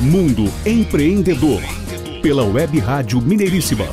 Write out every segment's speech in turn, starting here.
Mundo Empreendedor, pela Web Rádio Mineiríssima.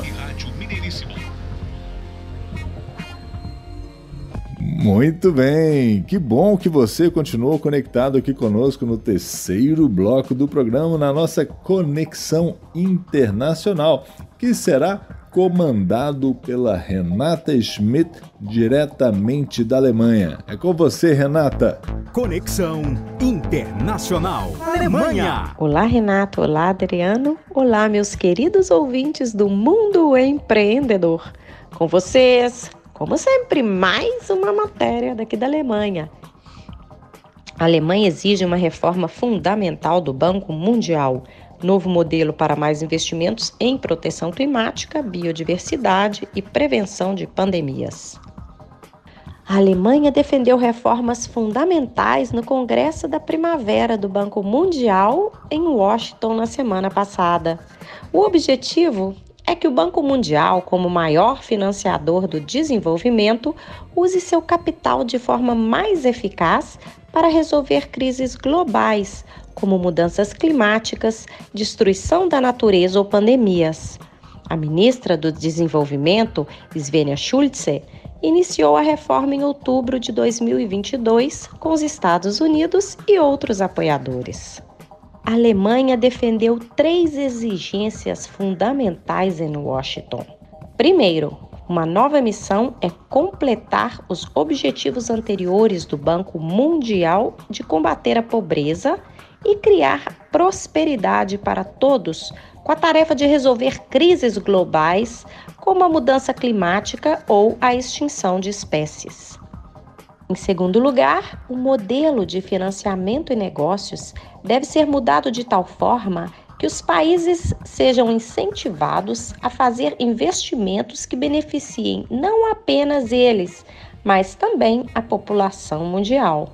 Muito bem, que bom que você continuou conectado aqui conosco no terceiro bloco do programa, na nossa Conexão Internacional, que será comandado pela Renata Schmidt, diretamente da Alemanha. É com você, Renata. Conexão Internacional Alemanha. Olá, Renato. Olá, Adriano. Olá, meus queridos ouvintes do Mundo Empreendedor. Com vocês, como sempre, mais uma matéria daqui da Alemanha. A Alemanha exige uma reforma fundamental do Banco Mundial, novo modelo para mais investimentos em proteção climática, biodiversidade e prevenção de pandemias. A Alemanha defendeu reformas fundamentais no Congresso da Primavera do Banco Mundial em Washington na semana passada. O objetivo é que o Banco Mundial, como maior financiador do desenvolvimento, use seu capital de forma mais eficaz para resolver crises globais, como mudanças climáticas, destruição da natureza ou pandemias. A ministra do Desenvolvimento, Svenja Schulze, iniciou a reforma em outubro de 2022 com os Estados Unidos e outros apoiadores a Alemanha defendeu três exigências fundamentais em Washington. Primeiro, uma nova missão é completar os objetivos anteriores do Banco Mundial de combater a pobreza e criar prosperidade para todos, com a tarefa de resolver crises globais, como a mudança climática ou a extinção de espécies. Em segundo lugar, o modelo de financiamento e negócios deve ser mudado de tal forma que os países sejam incentivados a fazer investimentos que beneficiem não apenas eles, mas também a população mundial.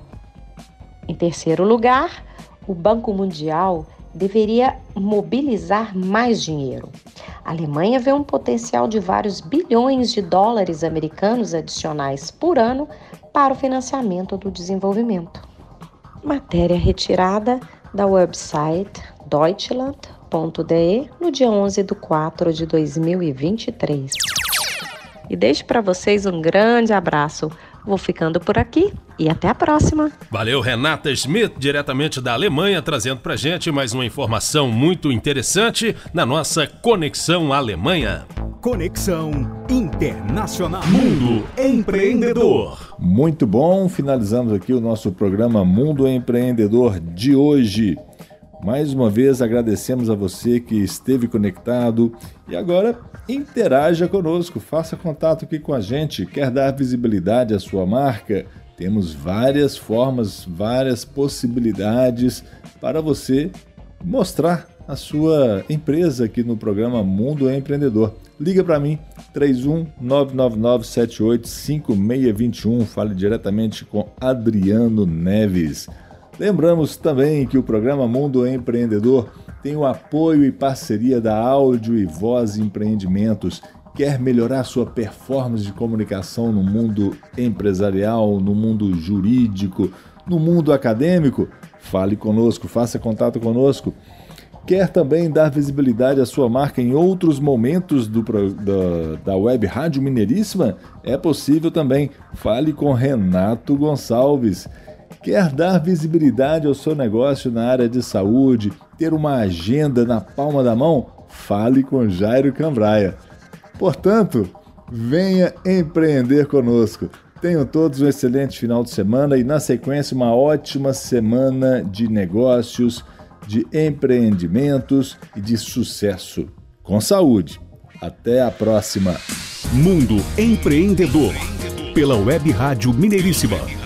Em terceiro lugar, o Banco Mundial deveria mobilizar mais dinheiro. A Alemanha vê um potencial de vários bilhões de dólares americanos adicionais por ano para o financiamento do desenvolvimento. Matéria retirada da website deutschland.de no dia 11 de 4 de 2023. E deixo para vocês um grande abraço. Vou ficando por aqui e até a próxima. Valeu, Renata Schmidt, diretamente da Alemanha, trazendo pra gente mais uma informação muito interessante na nossa Conexão Alemanha. Conexão Internacional. Mundo Empreendedor. Muito bom, finalizamos aqui o nosso programa Mundo Empreendedor de hoje. Mais uma vez agradecemos a você que esteve conectado e agora interaja conosco, faça contato aqui com a gente. Quer dar visibilidade à sua marca? Temos várias formas, várias possibilidades para você mostrar a sua empresa aqui no programa Mundo Empreendedor. Liga para mim, 31 999785621. Fale diretamente com Adriano Neves. Lembramos também que o programa Mundo Empreendedor tem o apoio e parceria da Áudio e Voz Empreendimentos. Quer melhorar sua performance de comunicação no mundo empresarial, no mundo jurídico, no mundo acadêmico? Fale conosco, faça contato conosco. Quer também dar visibilidade à sua marca em outros momentos do, da, da web Rádio Mineiríssima? É possível também. Fale com Renato Gonçalves. Quer dar visibilidade ao seu negócio na área de saúde, ter uma agenda na palma da mão? Fale com Jairo Cambraia. Portanto, venha empreender conosco. Tenham todos um excelente final de semana e, na sequência, uma ótima semana de negócios de empreendimentos e de sucesso. Com saúde. Até a próxima. Mundo Empreendedor. Pela Web Rádio Mineiríssima